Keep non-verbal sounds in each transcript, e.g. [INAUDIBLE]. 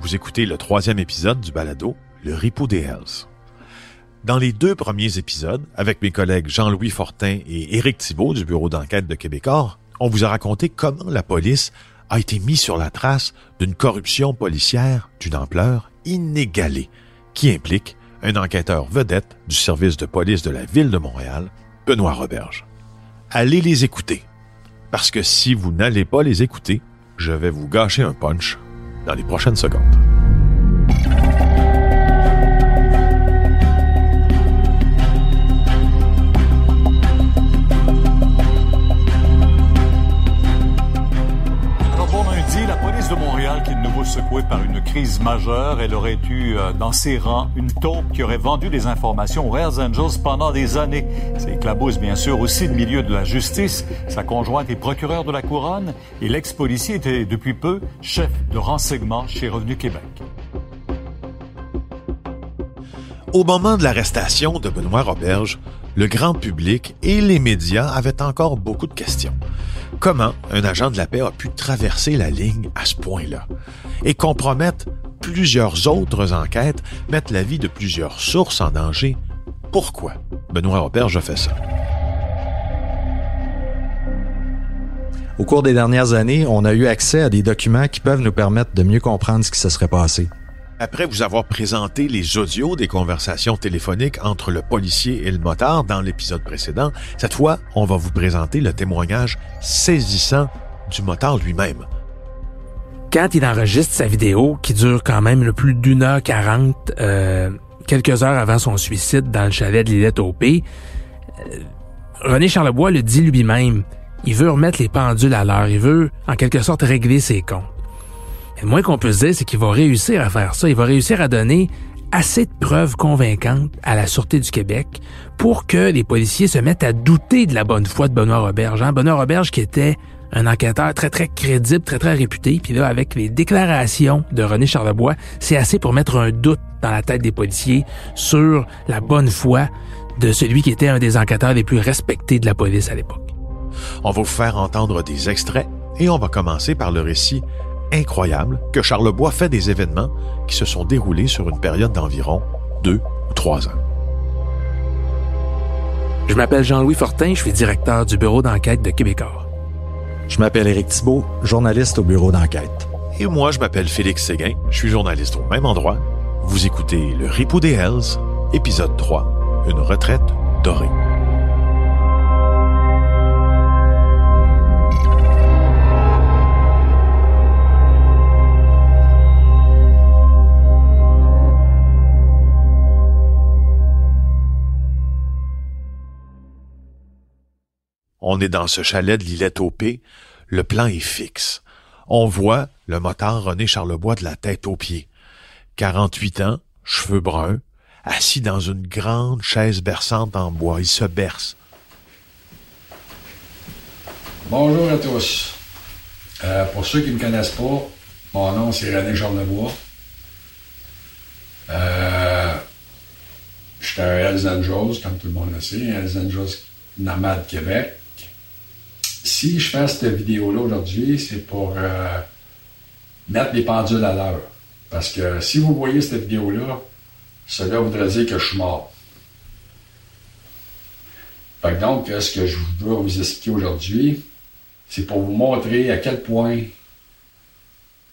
Vous écoutez le troisième épisode du balado, Le Ripou des Hells. Dans les deux premiers épisodes, avec mes collègues Jean-Louis Fortin et Éric Thibault du bureau d'enquête de Québecor, on vous a raconté comment la police a été mise sur la trace d'une corruption policière d'une ampleur inégalée, qui implique un enquêteur vedette du service de police de la ville de Montréal, Benoît Roberge. Allez les écouter, parce que si vous n'allez pas les écouter, je vais vous gâcher un punch dans les prochaines secondes. Par une crise majeure. Elle aurait eu euh, dans ses rangs une taupe qui aurait vendu des informations aux Hells Angels pendant des années. C'est éclabousse bien sûr aussi le milieu de la justice. Sa conjointe est procureure de la couronne et l'ex-policier était depuis peu chef de renseignement chez Revenu Québec. Au moment de l'arrestation de Benoît Roberge, le grand public et les médias avaient encore beaucoup de questions. Comment un agent de la paix a pu traverser la ligne à ce point-là? Et compromettre plusieurs autres enquêtes, mettre la vie de plusieurs sources en danger? Pourquoi? Benoît Roberge a fait ça? Au cours des dernières années, on a eu accès à des documents qui peuvent nous permettre de mieux comprendre ce qui se serait passé. Après vous avoir présenté les audios des conversations téléphoniques entre le policier et le motard dans l'épisode précédent, cette fois, on va vous présenter le témoignage saisissant du motard lui-même. Quand il enregistre sa vidéo, qui dure quand même le plus d'une heure quarante, euh, quelques heures avant son suicide dans le chalet de Lillette au P, euh, René Charlebois le dit lui-même. Il veut remettre les pendules à l'heure. Il veut, en quelque sorte, régler ses comptes. Le moins qu'on peut se dire, c'est qu'il va réussir à faire ça. Il va réussir à donner assez de preuves convaincantes à la Sûreté du Québec pour que les policiers se mettent à douter de la bonne foi de Benoît Roberge. Hein? Benoît Roberge qui était un enquêteur très, très crédible, très, très réputé. Puis là, avec les déclarations de René Charlebois, c'est assez pour mettre un doute dans la tête des policiers sur la bonne foi de celui qui était un des enquêteurs les plus respectés de la police à l'époque. On va vous faire entendre des extraits et on va commencer par le récit incroyable que Charlebois fait des événements qui se sont déroulés sur une période d'environ deux ou trois ans. Je m'appelle Jean-Louis Fortin, je suis directeur du bureau d'enquête de Québecor. Je m'appelle Éric Thibault, journaliste au bureau d'enquête. Et moi, je m'appelle Félix Séguin, je suis journaliste au même endroit. Vous écoutez Le Ripou des Hells, épisode 3, Une retraite dorée. On est dans ce chalet de l'îlette au P. Le plan est fixe. On voit le motard René Charlebois de la tête aux pieds. 48 ans, cheveux bruns, assis dans une grande chaise berçante en bois. Il se berce. Bonjour à tous. Euh, pour ceux qui ne me connaissent pas, mon nom c'est René Charlebois. Euh, je suis un Hells Angels, comme tout le monde le sait, Hells Angels Nomade Québec. Si je fais cette vidéo-là aujourd'hui, c'est pour euh, mettre les pendules à l'heure. Parce que si vous voyez cette vidéo-là, cela voudrait dire que je suis mort. Fait que donc, ce que je veux vous expliquer aujourd'hui, c'est pour vous montrer à quel point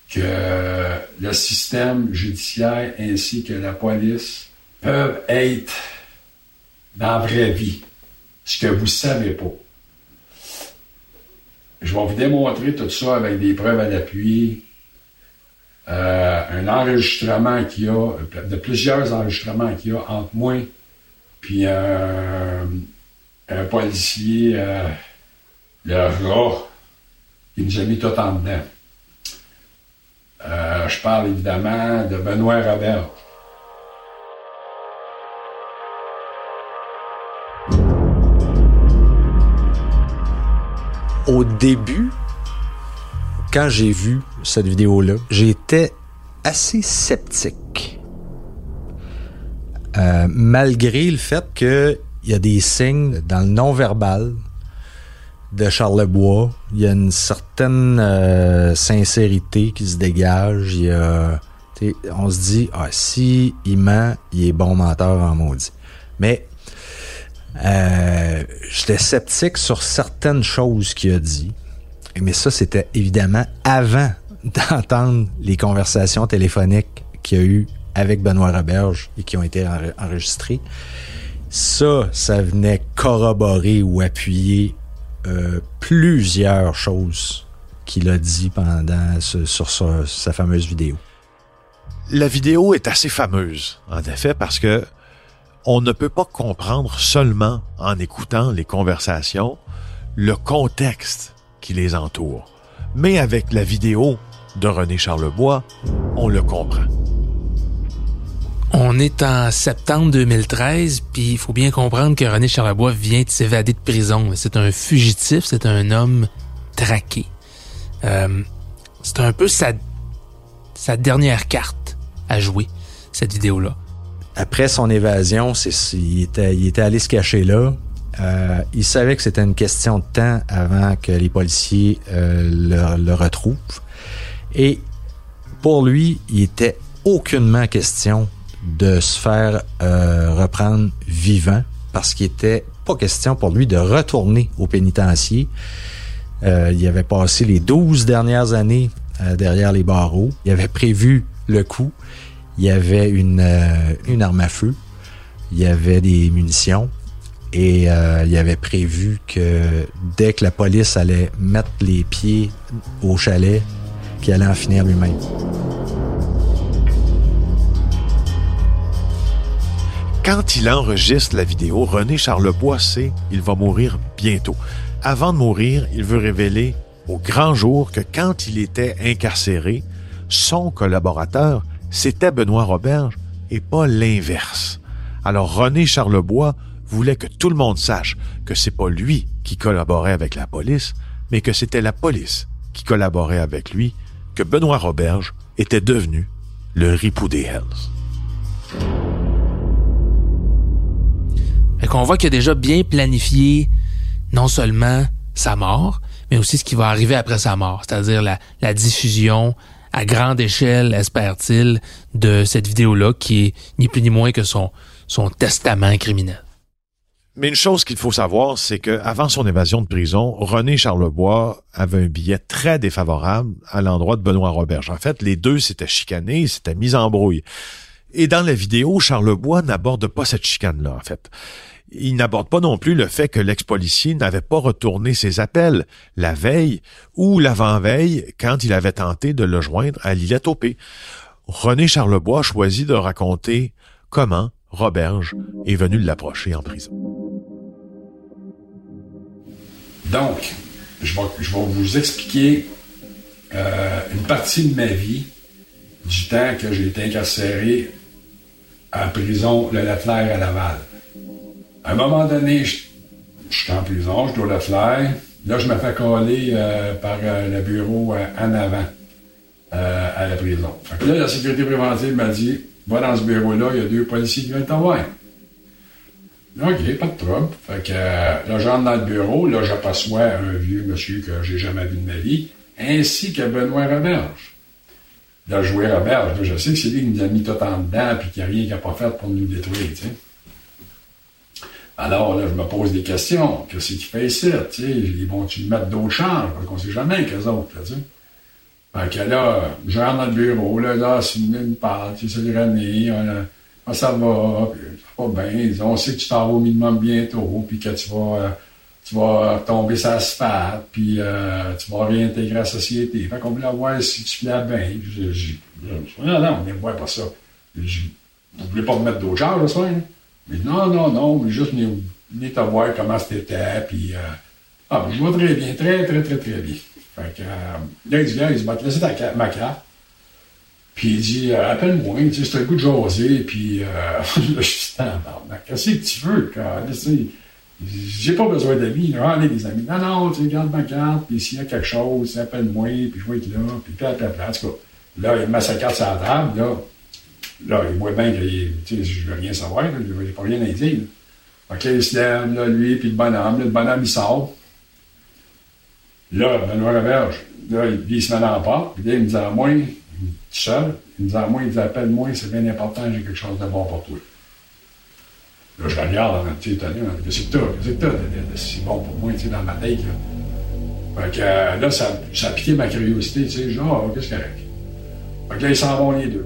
que le système judiciaire ainsi que la police peuvent être dans la vraie vie, ce que vous ne savez pas. Je vais vous démontrer tout ça avec des preuves à l'appui. Euh, un enregistrement qu'il y a, de plusieurs enregistrements qu'il y a entre moi puis un, policier, euh, le rat, qui nous a mis tout en dedans. Euh, je parle évidemment de Benoît Robert. Au début, quand j'ai vu cette vidéo-là, j'étais assez sceptique. Euh, malgré le fait qu'il y a des signes dans le non-verbal de Charlebois. Il y a une certaine euh, sincérité qui se dégage. Y a, on se dit, ah, si il ment, il est bon menteur en maudit. Mais euh, j'étais sceptique sur certaines choses qu'il a dit. Mais ça, c'était évidemment avant [LAUGHS] d'entendre les conversations téléphoniques qu'il a eu avec Benoît Roberge et qui ont été enregistrées. Ça, ça venait corroborer ou appuyer euh, plusieurs choses qu'il a dit pendant sur sa fameuse vidéo. La vidéo est assez fameuse, en effet, parce que on ne peut pas comprendre seulement en écoutant les conversations le contexte qui les entoure. Mais avec la vidéo de René Charlebois, on le comprend. On est en septembre 2013, puis il faut bien comprendre que René Charlebois vient de s'évader de prison. C'est un fugitif, c'est un homme traqué. Euh, c'est un peu sa, sa dernière carte à jouer, cette vidéo-là. Après son évasion, il, était, allé se cacher là. Euh, il savait que c'était une question de temps avant que les policiers euh, le, retrouvent. Et pour lui, il était aucunement question de se faire euh, reprendre vivant parce qu'il était pas question pour lui de retourner au pénitencier. Il avait passé les 12 dernières années derrière les barreaux. Il avait prévu le coup. Il y avait une, une arme à feu. Il y avait des munitions. Et il avait prévu que dès que la police allait mettre les pieds au chalet, qu'il allait en finir lui-même. Quand il enregistre la vidéo, René Charlebois sait qu'il va mourir bientôt. Avant de mourir, il veut révéler au grand jour que quand il était incarcéré, son collaborateur, c'était Benoît Roberge et pas l'inverse. Alors René Charlebois voulait que tout le monde sache que c'est pas lui qui collaborait avec la police, mais que c'était la police qui collaborait avec lui, que Benoît Roberge était devenu le ripou des Hells. Fait qu'on voit qu'il a déjà bien planifié non seulement sa mort, mais aussi ce qui va arriver après sa mort, c'est-à-dire la, diffusion à grande échelle, espère-t-il, de cette vidéo-là qui est ni plus ni moins que son, testament criminel. Mais une chose qu'il faut savoir, c'est que avant son évasion de prison, René Charlebois avait un billet très défavorable à l'endroit de Benoît Roberge. En fait, les deux s'étaient chicanés, s'étaient mis en brouille. Et dans la vidéo, Charlebois n'aborde pas cette chicane-là, en fait. Il n'aborde pas non plus le fait que l'ex-policier n'avait pas retourné ses appels la veille ou l'avant-veille quand il avait tenté de le joindre à l'île Topé. René Charlebois choisit de raconter comment Roberge est venu l'approcher en prison. Donc, je vais, vous expliquer euh, une partie de ma vie du temps que j'ai été incarcéré à prison Le Lafleur à Laval. À un moment donné, je, suis en prison, je dois le faire. Là, je me fais coller euh, par euh, le bureau euh, en avant à la prison. Fait que là, la sécurité préventive m'a dit Va dans ce bureau-là, il y a deux policiers qui viennent t'envoyer. OK, pas de trouble. Fait que là, j'entre dans le bureau, là, j'aperçois un vieux monsieur que j'ai jamais vu de ma vie, ainsi que Benoît Roberge. Là, je vois Roberge, je sais que c'est lui qui nous a mis tout en dedans, puis qu'il n'y a rien qu'il n'a pas fait pour nous détruire. Alors là, je me pose des questions. Qu'est-ce qu'il fait ici? Ils vont-tu mettre d'autres changes? Parce qu'on ne sait jamais qu'eux autres. Là, sais. fait que là, dans le bureau, là, là, c'est une sais, c'est René, on, ça va, ça va bien. On sait que tu t'en vas au minimum bientôt, puis que tu vas, euh, tu vas tomber sur l'asphalte, puis euh, tu vas réintégrer la société. Fait qu'on voulait voir si tu plais bien. Je, je, non, non, on ne voit pas ça. Je, vous voulez pas me mettre d'autres genres, le soir? Hein? Mais non, non, non, mais juste venir te voir comment c'était, puis... Euh, ah, ben, je vois très bien, très, très, très, très bien. Fait que, là, il dit, il dit, va ta, ma carte. Puis il dit, euh, appelle-moi, tu sais, c'est un coup de jaser, puis [LAUGHS] là, je suis qu'est-ce que tu veux, quand, j'ai pas besoin d'amis, là, allez, des amis. Non, non, tu garde ma carte, puis s'il y a quelque chose, appelle-moi, puis je vais être là, puis puis, puis, en tout cas, là, il met sa carte sur la table, là, Là, il voit bien que je veux rien savoir, je n'ai pas rien à dire. OK, il se lève, là, lui, puis le bonhomme, le bonhomme, il sort. Là, Benoît Roberge, là, il, il se met dans la porte, puis là, il me dit à moi, tout seul, il me dit à moi, il dit appelle-moi, c'est bien important, j'ai quelque chose de bon pour toi. Là, je regarde un petit étonné, qu'est-ce que t'as, qu'est-ce que t'as si bon pour moi, tu sais, dans ma tête, là. Fait que euh, là, ça, ça a piqué ma curiosité, tu sais, genre, qu'est-ce qu'il y a? Fait que là, ils s'en vont les deux.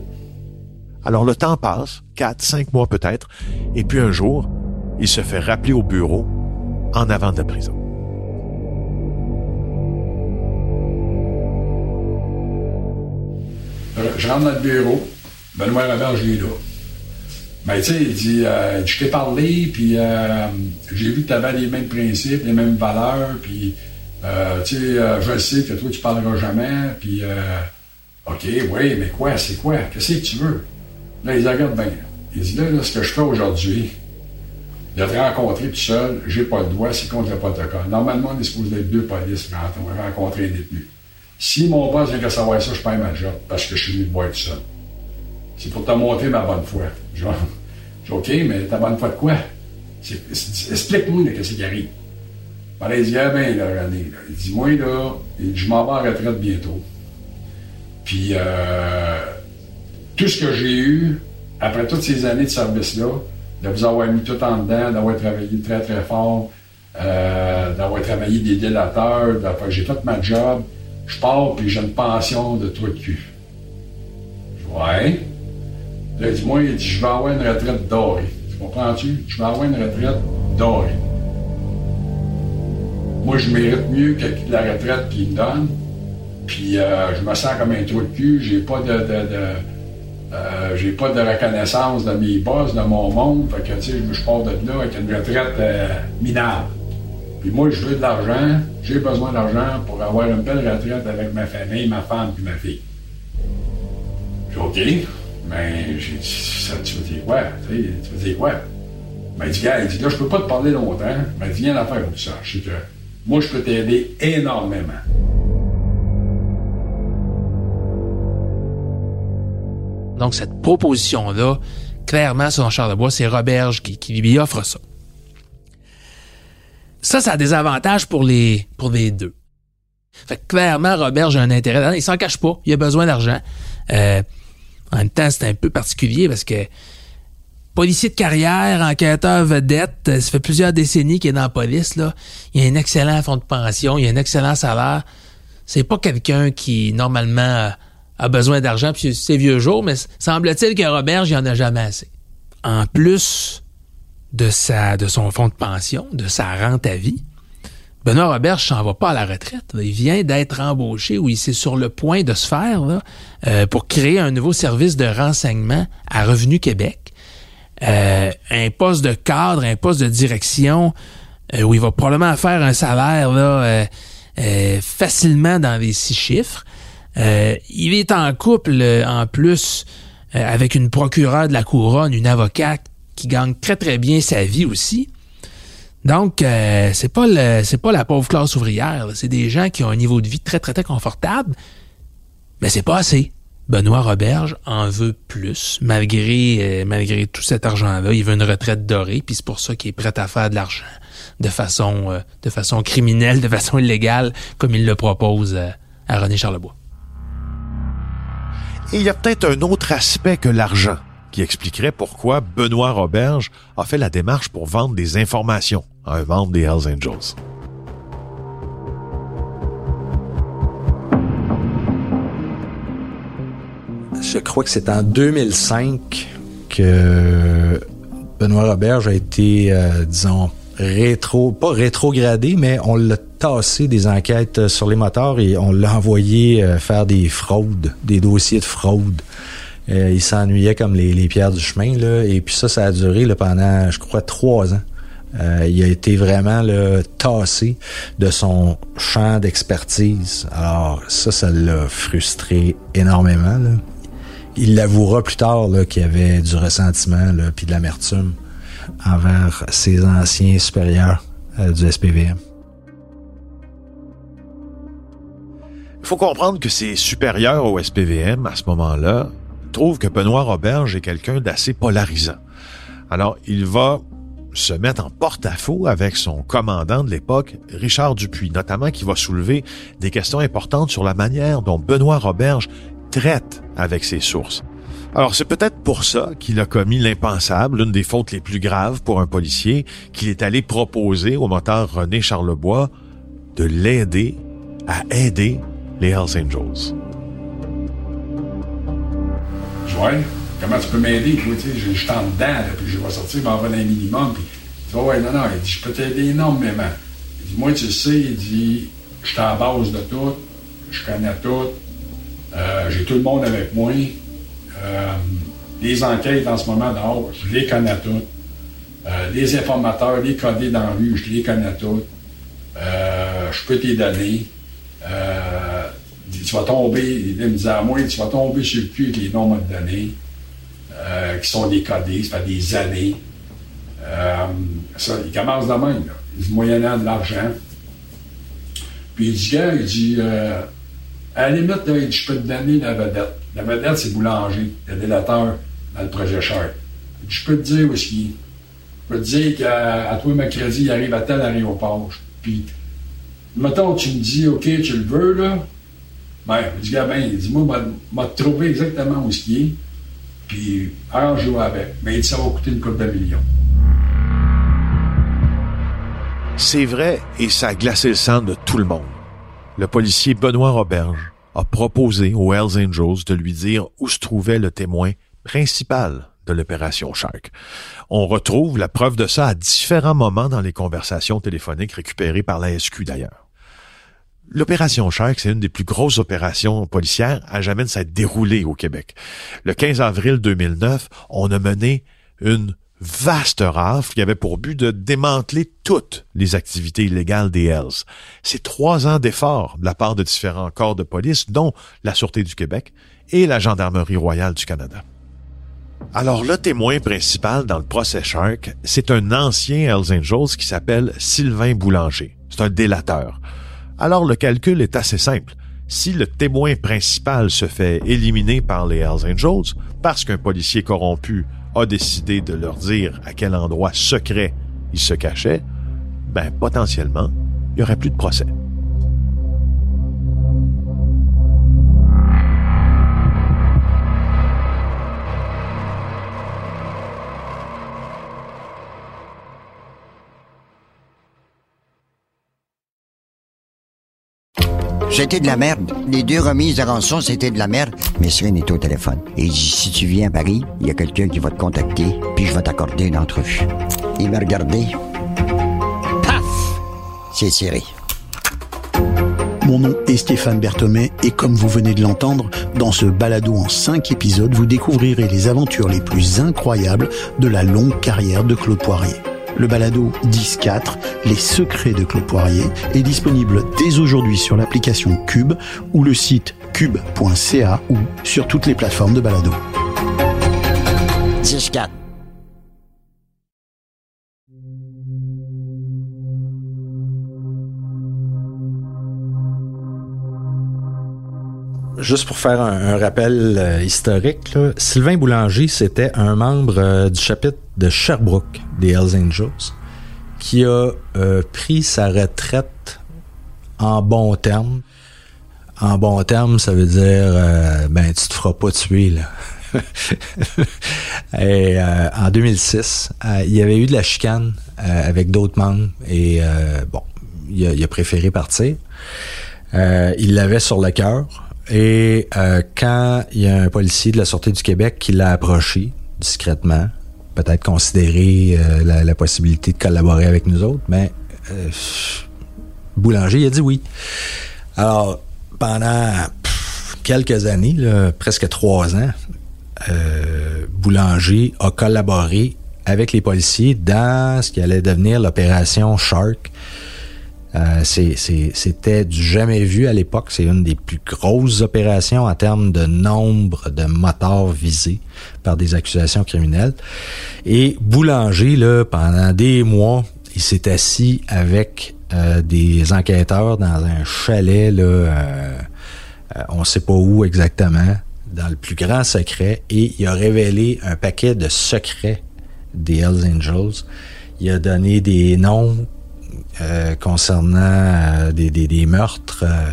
Alors le temps passe, quatre, cinq mois peut-être, et puis un jour, il se fait rappeler au bureau en avant de la prison. Euh, Je rentre dans le bureau, Benoît Robert, je l'ai là. Ben, tu sais, il dit, euh, je t'ai parlé, puis euh, j'ai vu que tu avais les mêmes principes, les mêmes valeurs, puis, euh, tu sais, je sais que toi, tu parleras jamais, puis, OK, oui, mais quoi, c'est quoi? Qu'est-ce que tu veux? Là, il regarde bien. Il dit, là, là, ce que je fais aujourd'hui, de te rencontrer tout seul, j'ai pas le droit, c'est contre le protocole. Normalement, on est supposé être deux polices quand on va rencontrer un détenu. Si mon boss vient de savoir ça, je perds ma job parce que je suis venu te voir tout seul. C'est pour te montrer ma bonne foi. Genre, [LAUGHS] OK, mais ta bonne foi de quoi? Explique-moi qu'est-ce qui arrive. Alors, il dit, ah ben, là, René, là. il dit, moi, là, je m'en vais en retraite bientôt. Puis, euh, tout ce que j'ai eu, après toutes ces années de service-là, de vous avoir mis tout en dedans, d'avoir travaillé très, très fort, euh, d'avoir travaillé des délateurs, d'avoir- j'ai fait ma job, je pars, puis j'ai une pension de trou de cul. Ouais. Là, il dit, moi, il dit, je vais avoir une retraite dorée. Tu comprends-tu? Je vais avoir une retraite dorée. Moi, je mérite mieux que la retraite qu'il me donne. Puis euh, je me sens comme un trou de cul. J'ai pas de, euh, j'ai pas de reconnaissance de mes boss, de mon monde. Fait que, tu sais, je, pars de là avec une retraite euh, minable. Puis moi, je veux de l'argent. J'ai besoin d'argent pour avoir une belle retraite avec ma famille, ma femme puis ma fille. J'ai OK. Mais j'ai dit, ça, tu veux dire quoi? Tu veux dire quoi? Ben, il dit, gars, il dit, là, je peux pas te parler longtemps. Ben, il dit, viens l'affaire pour ça. Je que moi, je peux t'aider énormément. Donc, cette proposition-là, clairement, selon Charlebois, c'est Roberge qui, lui offre ça. Ça, ça a des avantages pour les, pour les deux. Fait que clairement, Roberge a un intérêt. Il s'en cache pas. Il a besoin d'argent. Euh, en même temps, c'est un peu particulier parce que policier de carrière, enquêteur vedette, ça fait plusieurs décennies qu'il est dans la police. Là. Il a un excellent fonds de pension, il a un excellent salaire. C'est pas quelqu'un qui, normalement, a besoin d'argent puis c'est vieux jours, mais semble-t-il que Robert, il en a jamais assez. En plus de de son fonds de pension, de sa rente à vie, Benoît Robert s'en va pas à la retraite. Il vient d'être embauché ou il est sur le point de se faire là, euh, pour créer un nouveau service de renseignement à Revenu Québec. Euh, un poste de cadre, un poste de direction euh, où il va probablement faire un salaire là, facilement dans les six chiffres. Il est en couple en plus avec une procureure de la couronne, une avocate qui gagne très très bien sa vie aussi. Donc euh, c'est pas c'est pas la pauvre classe ouvrière, c'est des gens qui ont un niveau de vie très très très confortable, mais c'est pas assez. Benoît Roberge en veut plus, malgré euh, malgré tout cet argent-là, il veut une retraite dorée, puis c'est pour ça qu'il est prêt à faire de l'argent de façon euh, de façon criminelle, de façon illégale, comme il le propose euh, à René Charlebois. Et il y a peut-être un autre aspect que l'argent qui expliquerait pourquoi Benoît Roberge a fait la démarche pour vendre des informations à un membre des Hells Angels. Je crois que c'est en 2005 que Benoît Roberge a été, euh, disons, rétro, pas rétrogradé, mais on l'a tassé des enquêtes sur les moteurs et on l'a envoyé euh, faire des fraudes, des dossiers de fraude. Euh, il s'ennuyait comme les, pierres du chemin, et puis ça, ça a duré pendant, je crois, trois ans. Euh, il a été vraiment là, tassé de son champ d'expertise. Alors ça, ça l'a frustré énormément. Il l'avouera plus tard qu'il y avait du ressentiment puis de l'amertume envers ses anciens supérieurs euh, du SPVM. Il faut comprendre que ses supérieurs au SPVM, à ce moment-là, trouvent que Benoît Roberge est quelqu'un d'assez polarisant. Alors, il va se mettre en porte-à-faux avec son commandant de l'époque, Richard Dupuis, notamment qui va soulever des questions importantes sur la manière dont Benoît Roberge traite avec ses sources. Alors c'est peut-être pour ça qu'il a commis l'impensable, l'une des fautes les plus graves pour un policier, qu'il est allé proposer au moteur René Charlebois de l'aider à aider les Hells Angels. Ouais, comment tu peux m'aider? Tu sais, je suis en dedans, puis je vais sortir, m'en vais dans un minimum. Puis, il dit, ouais, non, non, il dit, je peux t'aider énormément. Il dit, moi, tu sais, il dit, je suis à la base de tout, je connais tout, euh, j'ai tout le monde avec moi. Euh, les enquêtes en ce moment dehors, je les connais toutes. Euh, les informateurs, les codés dans la rue, je les connais toutes. Je peux t'y donner. Tu vas tomber, il me disait à moi, tu vas tomber sur le cul avec les noms de données, euh, qui sont décodés, ça fait des années. Euh, ça, il commence de même, là. Moyennant de l'argent. Puis il dit, gars, il dit, euh, à la limite, dit, je peux te donner la vedette. La vedette, c'est Boulanger, le délateur dans le projet Cher. Je peux te dire où est-ce qu'il est. Je peux te dire qu'à toi, mercredi, il arrive à tel aéroport. Puis, mettons, tu me dis, OK, tu le veux, là. Ben, il dit, gars, ben, il dit, moi, m'a- trouvé exactement où est-ce qu'il est. Puis, arrange-vous avec. Mais dit, ça va coûter une couple de millions. C'est vrai et ça a glacé le sang de tout le monde. Le policier Benoît Roberge a proposé aux Hells Angels de lui dire où se trouvait le témoin principal de l'opération Shark. On retrouve la preuve de ça à différents moments dans les conversations téléphoniques récupérées par la SQ d'ailleurs. L'opération Shark, c'est une des plus grosses opérations policières à jamais de s'être déroulée au Québec. Le 15 avril 2009, on a mené une vaste rafle qui avait pour but de démanteler toutes les activités illégales des Hells. C'est trois ans d'efforts de la part de différents corps de police, dont la Sûreté du Québec et la Gendarmerie royale du Canada. Alors, le témoin principal dans le procès Shark, c'est un ancien Hells Angels qui s'appelle Sylvain Boulanger. C'est un délateur. Alors, le calcul est assez simple. Si le témoin principal se fait éliminer par les Hells Angels parce qu'un policier corrompu a décidé de leur dire à quel endroit secret il se cachait, ben potentiellement, il n'y aurait plus de procès. C'était de la merde. Les deux remises de rançon, c'était de la merde. Mais Cyril est au téléphone. Et il si tu viens à Paris, il y a quelqu'un qui va te contacter, puis je vais t'accorder une entrevue. Il m'a regardé. Paf! C'est Cyril. Mon nom est Stéphane Berthomé et comme vous venez de l'entendre, dans ce balado en 5 épisodes, vous découvrirez les aventures les plus incroyables de la longue carrière de Claude Poirier. Le balado 10-4, Les secrets de Claude Poirier, est disponible dès aujourd'hui sur l'application Cube ou le site cube.ca ou sur toutes les plateformes de balado. 10-4. Juste pour faire un, rappel euh, historique, là, Sylvain Boulanger, c'était un membre euh, du chapitre de Sherbrooke des Hells Angels qui a euh, pris sa retraite en bon terme. En bon terme, ça veut dire ben tu te feras pas tuer là. [LAUGHS] et en 2006, euh, il y avait eu de la chicane avec d'autres membres et bon, il a, préféré partir. Il l'avait sur le cœur. Et euh, quand il y a un policier de la Sûreté du Québec qui l'a approché discrètement, peut-être considéré euh, la, possibilité de collaborer avec nous autres, mais euh, Boulanger, il a dit oui. Alors, pendant pff, quelques années, là, presque trois ans, euh, Boulanger a collaboré avec les policiers dans ce qui allait devenir l'opération Shark. Euh, C'était du jamais vu à l'époque. C'est une des plus grosses opérations en termes de nombre de motards visés par des accusations criminelles. Et Boulanger, là, pendant des mois, il s'est assis avec euh, des enquêteurs dans un chalet, là, euh, euh, on sait pas où exactement, dans le plus grand secret, et il a révélé un paquet de secrets des Hells Angels. Il a donné des noms euh, concernant euh, des, des, meurtres. Euh,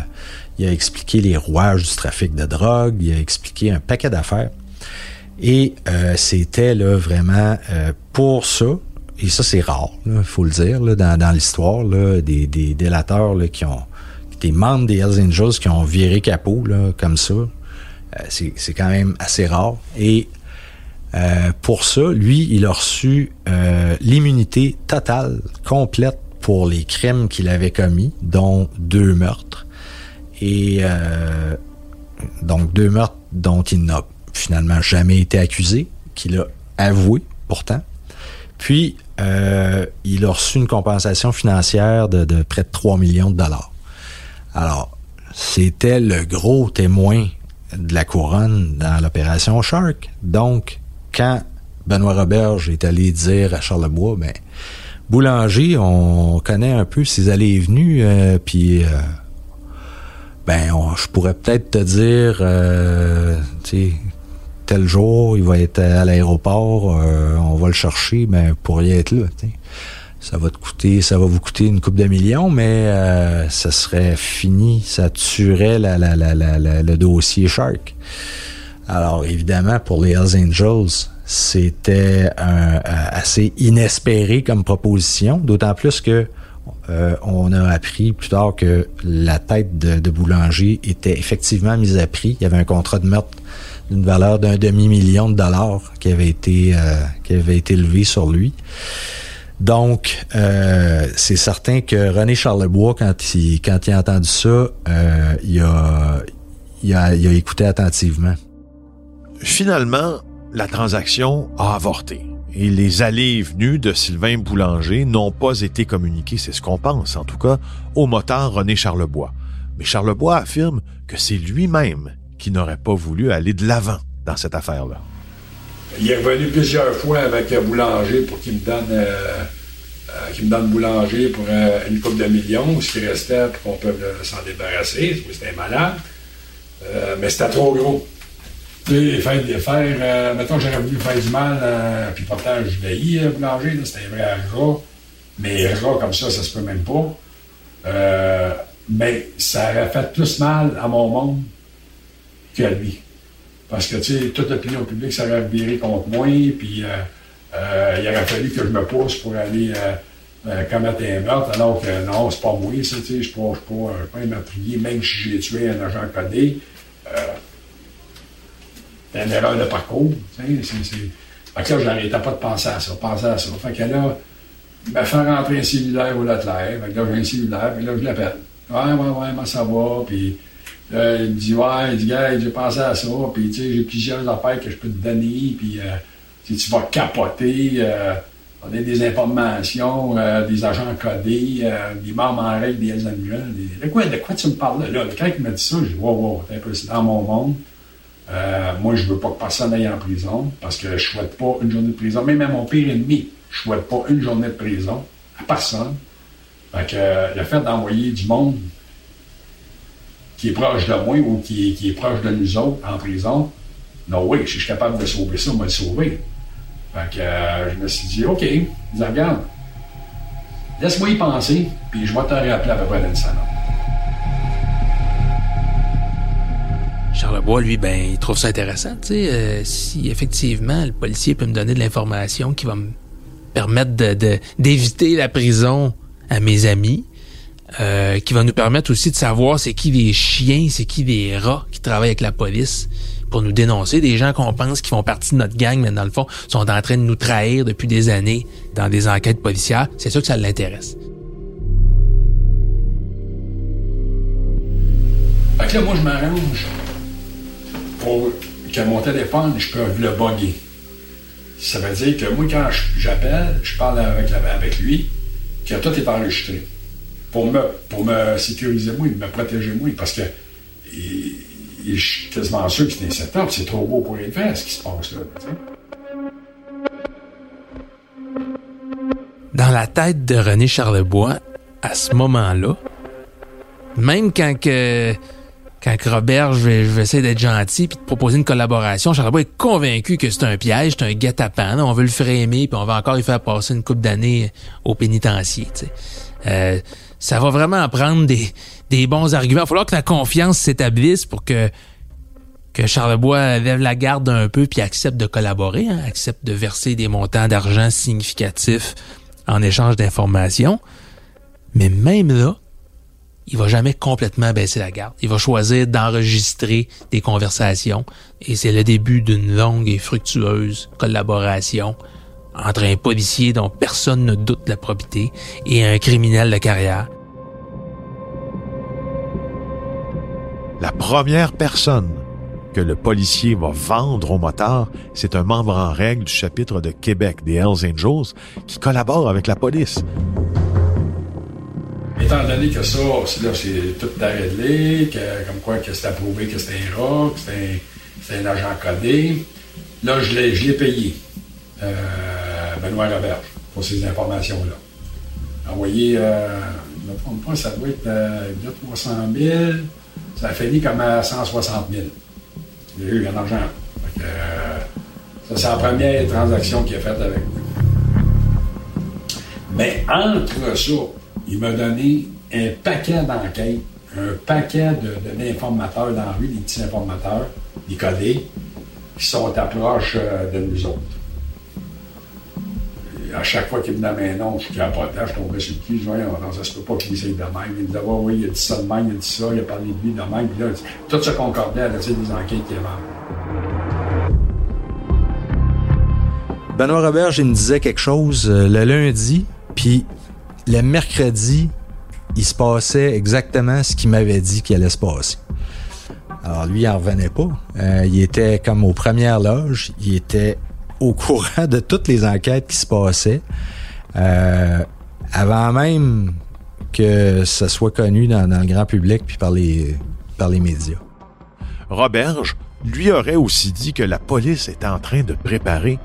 il a expliqué les rouages du trafic de drogue. Il a expliqué un paquet d'affaires. Et c'était là vraiment pour ça. Et ça, c'est rare, il faut le dire, dans, l'histoire, des, des délateurs qui ont des membres des Hells Angels qui ont viré capot là, comme ça. c'est quand même assez rare. Et pour ça, lui, il a reçu l'immunité totale, complète pour les crimes qu'il avait commis, dont deux meurtres. Et euh, donc deux meurtres dont il n'a finalement jamais été accusé, qu'il a avoué pourtant. Puis, il a reçu une compensation financière de, de près de 3 millions de dollars. Alors, c'était le gros témoin de la couronne dans l'opération Shark. Donc, quand Benoît Roberge est allé dire à Charlebois, ben, Boulanger, on connaît un peu ses allées et venues, euh, puis euh, ben, je pourrais peut-être te dire, euh, tu tel jour, il va être à l'aéroport, on va le chercher, mais pour y être là, ça va te coûter, ça va vous coûter une coupe de millions, mais ça serait fini, ça tuerait la, la, la, le dossier Shark. Alors évidemment, pour les Hells Angels, c'était assez inespéré comme proposition, d'autant plus que euh, on a appris plus tard que la tête de, Boulanger était effectivement mise à prix. Il y avait un contrat de meurtre d'une valeur d'un demi-million de dollars qui avait été euh, qui avait été levé sur lui. Donc, euh, c'est certain que René Charlebois, quand il, quand il a entendu ça, il, a, il, a, il a écouté attentivement. Finalement, la transaction a avorté et les allées et venues de Sylvain Boulanger n'ont pas été communiquées, c'est ce qu'on pense en tout cas, au moteur René Charlebois. Mais Charlebois affirme que c'est lui-même qui n'aurait pas voulu aller de l'avant dans cette affaire-là. Il est revenu plusieurs fois avec Boulanger pour qu'il me donne, euh, euh, me donne Boulanger pour euh, une coupe de millions, ce qui restait pour qu'on puisse s'en débarrasser. C'était malade. mais c'était trop gros. Tu sais, faire, faire euh, mettons que j'aurais voulu faire du mal, euh, puis pourtant je l'ai euh, boulanger, c'était vrai rat, mais rat comme ça, ça se peut même pas. Euh, mais ça aurait fait plus mal à mon monde qu'à lui. Parce que, tu sais, toute l'opinion publique, ça aurait viré contre moi, puis euh, il aurait fallu que je me pousse pour aller commettre un meurtre, alors que non, c'est pas moi, ça, tu sais, je ne peux pas, pas m'appuyer, même si j'ai tué un agent codé. Une erreur de parcours. Fait que là, j'arrêtais pas de penser à ça, penser à ça. Fait que là, il m'a fait rentrer un cellulaire au Leclerc. Fait que là, j'ai un cellulaire, puis là, je l'appelle. Ouais, ouais, ouais, moi, ça va. Puis là, il me dit, ouais, il dit, gars, j'ai pensé à ça. Puis, tu sais, j'ai plusieurs affaires que je peux te donner. Puis, euh, tu vas capoter, euh, on a des informations, euh, des agents codés, euh, des membres en règle des Hells De quoi, de quoi tu me parles là? Quand il m'a dit ça, j'ai dit, wow, wow, c'est dans mon monde. Euh, moi, je veux pas que personne aille en prison parce que je souhaite pas une journée de prison. Même à mon pire ennemi, je souhaite pas une journée de prison à personne. Fait que euh, le fait d'envoyer du monde qui est proche de moi ou qui, est proche de nous autres en prison, non, oui, si je suis capable de sauver ça, on va le sauver. Fait que euh, je me suis dit, OK, regarde, laisse-moi y penser, puis je vais te rappeler à peu près dans le salon. Charlebois, lui, ben, il trouve ça intéressant, tu sais, euh, si effectivement le policier peut me donner de l'information qui va me permettre de, d'éviter la prison à mes amis, euh, qui va nous permettre aussi de savoir c'est qui les chiens, c'est qui les rats qui travaillent avec la police pour nous dénoncer, des gens qu'on pense qui font partie de notre gang, mais dans le fond, sont en train de nous trahir depuis des années dans des enquêtes policières. C'est sûr que ça l'intéresse. Fait que là, moi, je m'arrange pour que mon téléphone, je peux le bugger. Ça veut dire que moi, quand j'appelle, je parle avec, lui, que tout est enregistré. Pour me, pour me sécuriser moi, me protéger moi, parce que je suis quasiment sûr que c'est un setup, c'est trop beau pour être fait, ce qui se passe là. Dans la tête de René Charlebois, à ce moment-là, même quand que quand Robert, je vais, je vais essayer d'être gentil puis de proposer une collaboration, Charles Bois est convaincu que c'est un piège, c'est un guet-apens. On veut le frémer puis on va encore lui faire passer une coupe d'années au pénitencier. Euh, ça va vraiment prendre des, des bons arguments. Il va falloir que la confiance s'établisse pour que que Charlebois lève la garde un peu puis accepte de collaborer, hein, accepte de verser des montants d'argent significatifs en échange d'informations. Mais même là, il va jamais complètement baisser la garde. Il va choisir d'enregistrer des conversations et c'est le début d'une longue et fructueuse collaboration entre un policier dont personne ne doute la probité et un criminel de carrière. La première personne que le policier va vendre au motard, c'est un membre en règle du chapitre de Québec des Hells Angels qui collabore avec la police. Étant donné que ça, c'est tout réglé, que, comme quoi que c'est approuvé que c'était un rock, que c'était un, agent codé, là, je l'ai payé, euh, Benoît Robert, pour ces informations-là. Envoyé, euh, je ne me trompe pas, ça doit être euh, 300 000, ça a fini comme à 160 000. J'ai eu un argent. Euh, ça, c'est la première transaction qu'il a faite avec moi. Mais entre ça, il m'a donné un paquet d'enquêtes, un paquet d'informateurs de, dans la des petits informateurs, des codés, qui sont à proche euh, de nous autres. à chaque fois qu'il me donnait un nom, je capotais, je tombais sur le cul, je disais, non, ça se peut pas qu'il essaye de même. Il me disait, oui, il a dit ça de même, il a dit ça, il a parlé de lui de même. Puis tout se concordait à des enquêtes qu'il avait. Benoît Robert, il me disait quelque chose euh, le lundi, puis le mercredi, il se passait exactement ce qu'il m'avait dit qu'il allait se passer. Alors lui, il en revenait pas. Euh, il était comme aux premières loges. Il était au courant de toutes les enquêtes qui se passaient. Euh, avant même que ça soit connu dans, dans, le grand public puis par les, par les médias. Roberge lui aurait aussi dit que la police était en train de préparer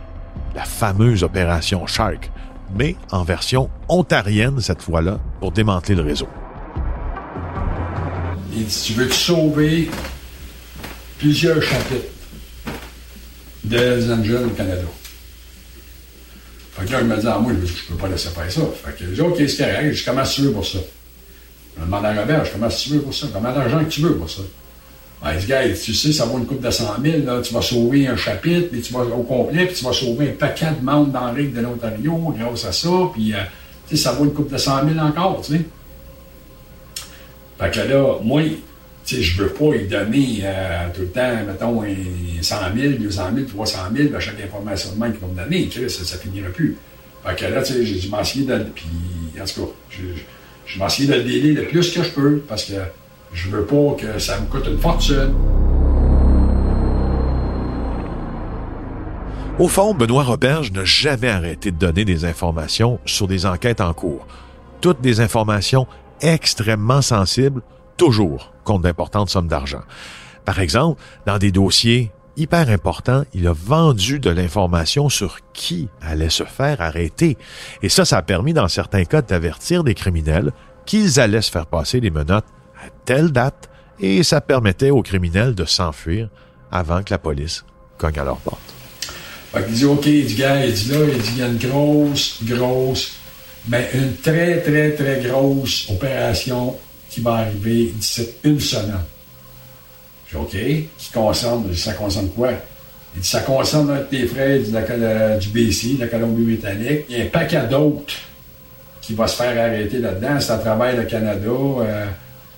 la fameuse opération Shark, mais en version ontarienne cette fois-là, pour démanteler le réseau. Il dit, tu veux sauver plusieurs chapitres de Angels au Canada. Fait que là, il me dit, ah, moi, je, ne peux pas laisser faire ça. Fait que je dis, OK, c'est correct, je commence tu veux pour ça. Je demande à Robert, je commence tu veux pour ça. Combien d'argent que tu veux pour ça? Tu sais, ça vaut une coupe de 100 000, là, tu vas sauver un chapitre, puis tu vas au complet, puis tu vas sauver un paquet de membres dans le de l'Ontario grâce à ça, puis, euh, tu sais, ça vaut une coupe de 100 000 encore, tu sais. Fait que là, moi, tu sais, je veux pas lui donner euh, tout le temps, mettons, 100 000, 200 000, 300 000 à chaque information de même qu'il va me donner. Ça, ça finira plus. Fait que là, tu sais, je m'en de... Puis, en tout cas, je, de le délai le plus que je peux, parce que je veux pas que ça me coûte une fortune. Au fond, Benoît Roberge n'a jamais arrêté de donner des informations sur des enquêtes en cours. Toutes des informations extrêmement sensibles, toujours contre d'importantes sommes d'argent. Par exemple, dans des dossiers hyper importants, il a vendu de l'information sur qui allait se faire arrêter. Et ça, ça a permis dans certains cas d'avertir des criminels qu'ils allaient se faire passer les menottes à telle date et ça permettait aux criminels de s'enfuir avant que la police cogne à leur porte. Qu'il dit, OK, il dit, gars, il dit là, il dit, il y a une grosse, grosse, mais une très, très, très grosse opération qui va arriver d'ici une semaine. Je dis, OK, qui concerne, ça concerne quoi? Il dit, ça concerne un de tes frères de la, du BC, de la Colombie-Britannique. Il y a un paquet d'autres qui va se faire arrêter là-dedans. C'est à travers le Canada. Euh, euh,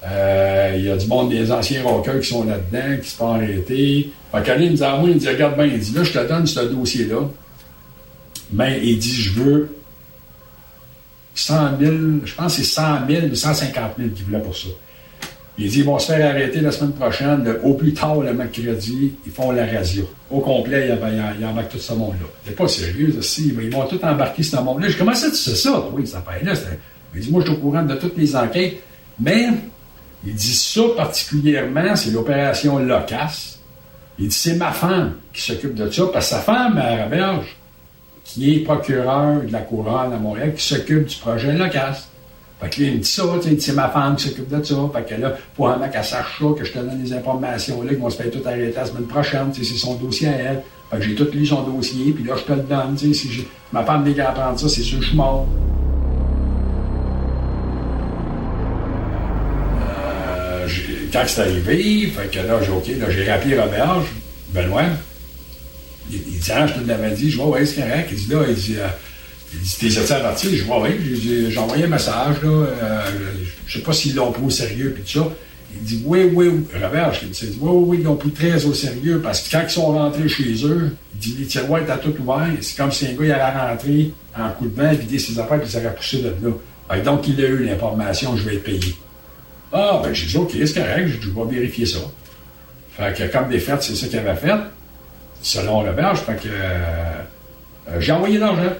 il y a du monde des anciens rockers qui sont là-dedans, qui se font arrêter. Fait me dit à moi, il dit, regarde bien, il dit, là, je te donne ce dossier-là. Mais il dit, je veux 100 000, je pense que c'est 100 000 ou 150 000 qu'il voulait pour ça. Il dit, ils vont se faire arrêter la semaine prochaine, au plus tard le mercredi, ils font la radio. Au complet, il, embarque tout ce monde-là. C'est pas sérieux, aussi. Ils vont tout embarquer ce monde-là. Je commençais, tu sais ça? Oui, ça fait là. Il dit, moi, je suis au courant de toutes les enquêtes, mais il dit ça particulièrement, c'est l'opération Locasse. Il dit, c'est ma femme qui s'occupe de ça, parce que sa femme, à Raberge, qui est procureur de la couronne à Montréal, qui s'occupe du projet Locasse. Fait que là, il dit ça, c'est ma femme qui s'occupe de ça. Fait que là, pour un mec qu'elle sache ça, que je te donne des informations là, qu'ils vont se faire tout arrêter la semaine prochaine, c'est son dossier à elle. J'ai tout lu son dossier, puis là, je te le donne, si ma femme n'est qu'à apprendre ça, c'est sûr que je suis mort. Quand c'est arrivé, fait que là, j'ai OK, là, j'ai rappelé Roberge, Benoît. Il, il dit, ah, je te l'avais dit. Je vois, ouais, c'est correct. Il dit, là, il dit, euh, il dit, t'es sorti averti? Je vois, oui. J'ai envoyé un message, là. euh, je sais pas s'ils l'ont pris au sérieux, puis tout ça. Il dit, oui, oui, oui. Roberge, il dit, oui, oui, oui, ils l'ont pris très au sérieux, parce que quand ils sont rentrés chez eux, il dit, les tiroirs étaient tout ouverts. C'est comme si un gars, il allait rentrer en coup de vent, vider ses affaires, puis il s'aurait poussé de là. Donc, il a eu l'information, je vais être payé. Ah, ben, j'ai dit, OK, c'est correct, je vais vérifier ça. Fait que, comme des fêtes, c'est ça qu'il avait fait, selon le berge. Fait que, euh, euh, j'ai envoyé l'argent.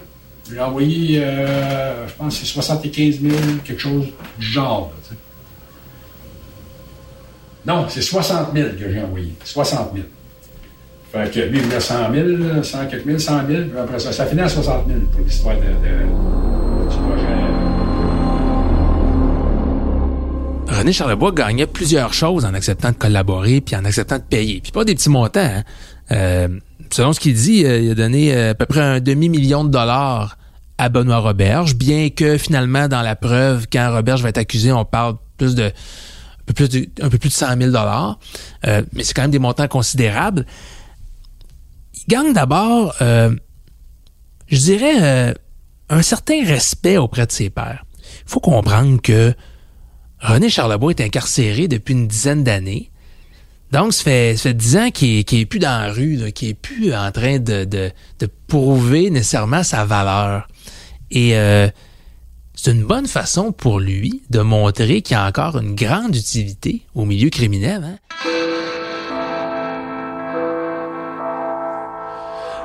J'ai envoyé, euh, je pense, c'est 75 000, quelque chose du genre. Non, c'est 60 000 que j'ai envoyé. 60 000. Fait que lui, il voulait 100 000, 100 quelques mille, 100 000, puis après ça, ça finit à 60 000 pour l'histoire de- du projet. René Charlebois gagnait plusieurs choses en acceptant de collaborer puis en acceptant de payer. Puis pas des petits montants. hein. Euh, selon ce qu'il dit, euh, il a donné euh, à peu près un demi-million de dollars à Benoît Roberge, bien que finalement, dans la preuve, quand Roberge va être accusé, on parle plus de un peu plus de, un peu plus de 100 000 dollars. Mais c'est quand même des montants considérables. Il gagne d'abord, je dirais, un certain respect auprès de ses pairs. Il faut comprendre que René Charlebois est incarcéré depuis une dizaine d'années. Donc, ça fait, ça fait dix ans qu'il est, qu'il est plus dans la rue, qu'il est plus en train de, de, de prouver nécessairement sa valeur. Et euh, c'est une bonne façon pour lui de montrer qu'il a encore une grande utilité au milieu criminel. Hein?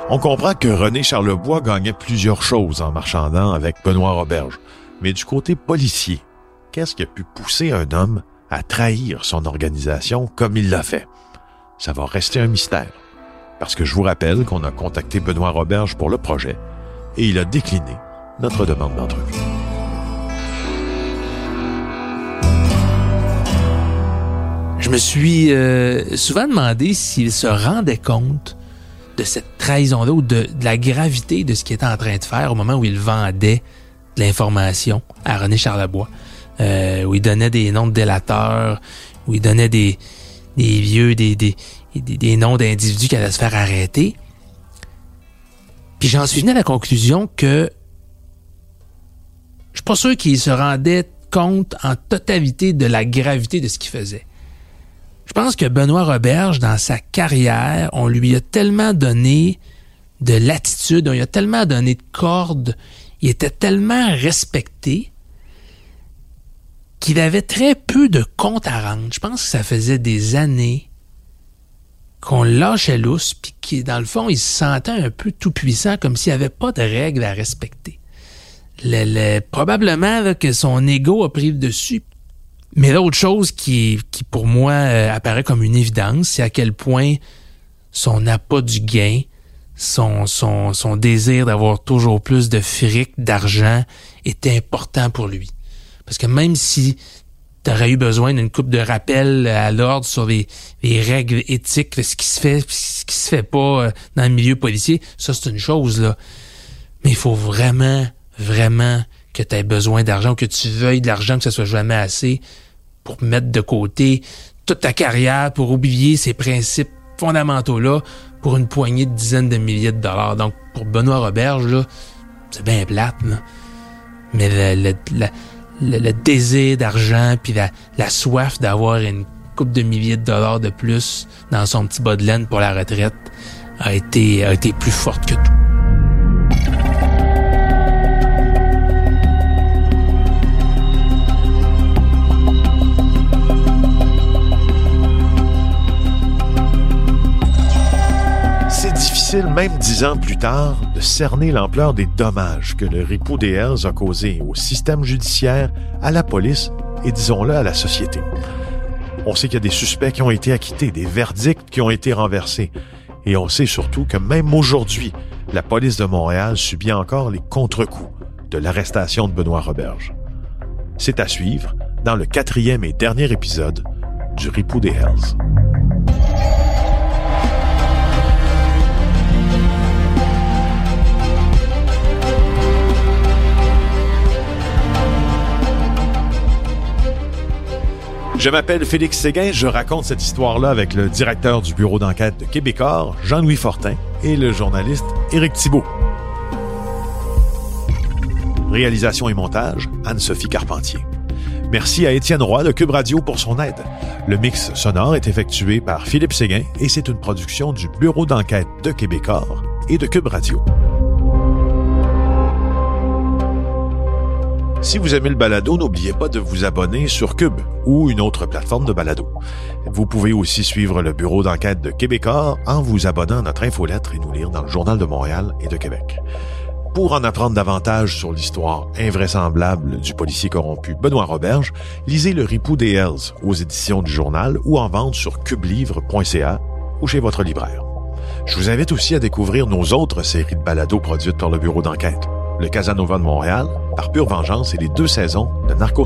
On comprend que René Charlebois gagnait plusieurs choses en marchandant avec Benoît Roberge. Mais du côté policier, qu'est-ce qui a pu pousser un homme à trahir son organisation comme il l'a fait? Ça va rester un mystère. Parce que je vous rappelle qu'on a contacté Benoît Roberge pour le projet et il a décliné notre demande d'entrevue. Je me suis euh, souvent demandé s'il se rendait compte de cette trahison-là ou de, de la gravité de ce qu'il était en train de faire au moment où il vendait de l'information à René Charlebois, euh, où il donnait des noms de délateurs, où il donnait des, des vieux, des, des, des, noms d'individus qui allaient se faire arrêter. Puis j'en suis venu à la conclusion que je suis pas sûr qu'il se rendait compte en totalité de la gravité de ce qu'il faisait. Je pense que Benoît Roberge, dans sa carrière, on lui a tellement donné de latitude, on lui a tellement donné de cordes, il était tellement respecté qu'il avait très peu de compte à rendre. Je pense que ça faisait des années qu'on lâchait lousse, puis qui, dans le fond, il se sentait un peu tout puissant, comme s'il n'y avait pas de règles à respecter. Le- le- probablement là, que son ego a pris le dessus. Mais l'autre chose qui, qui pour moi euh, apparaît comme une évidence, c'est à quel point son appât du gain, son, son, son désir d'avoir toujours plus de fric, d'argent, était important pour lui. Parce que même si tu aurais eu besoin d'une coupe de rappel à l'ordre sur les, les règles éthiques, ce qui se fait, ce qui se fait pas euh, dans le milieu policier, ça c'est une chose là. Mais il faut vraiment, vraiment que tu aies besoin d'argent que tu veuilles de l'argent, que ce soit jamais assez pour mettre de côté toute ta carrière, pour oublier ces principes fondamentaux-là pour une poignée de dizaines de milliers de dollars. Donc, pour Benoît Roberge, là, c'est bien plate, là. Mais le, le, le- le- désir d'argent puis la, la soif d'avoir une coupe de milliers de dollars de plus dans son petit bas de laine pour la retraite a été, a été plus forte que tout. Même dix ans plus tard, de cerner l'ampleur des dommages que le ripou des Hells a causé au système judiciaire, à la police et, disons-le, à la société? On sait qu'il y a des suspects qui ont été acquittés, des verdicts qui ont été renversés. Et on sait surtout que même aujourd'hui, la police de Montréal subit encore les contre-coups de l'arrestation de Benoît Roberge. C'est à suivre dans le quatrième et dernier épisode du Ripou des Hells. Je m'appelle Félix Séguin, je raconte cette histoire-là avec le directeur du bureau d'enquête de Québecor, Jean-Louis Fortin, et le journaliste Éric Thibault. Réalisation et montage, Anne-Sophie Carpentier. Merci à Étienne Roy de Cube Radio pour son aide. Le mix sonore est effectué par Philippe Séguin et c'est une production du bureau d'enquête de Québecor et de Cube Radio. Si vous aimez le balado, n'oubliez pas de vous abonner sur Cube ou une autre plateforme de balado. Vous pouvez aussi suivre le bureau d'enquête de Québecor en vous abonnant à notre infolettre et nous lire dans le Journal de Montréal et de Québec. Pour en apprendre davantage sur l'histoire invraisemblable du policier corrompu Benoît Roberge, lisez Le Ripou des Hells aux éditions du journal ou en vente sur cubelivre.ca ou chez votre libraire. Je vous invite aussi à découvrir nos autres séries de balados produites par le bureau d'enquête. Le Casanova de Montréal, par pure vengeance et les deux saisons de Narcos.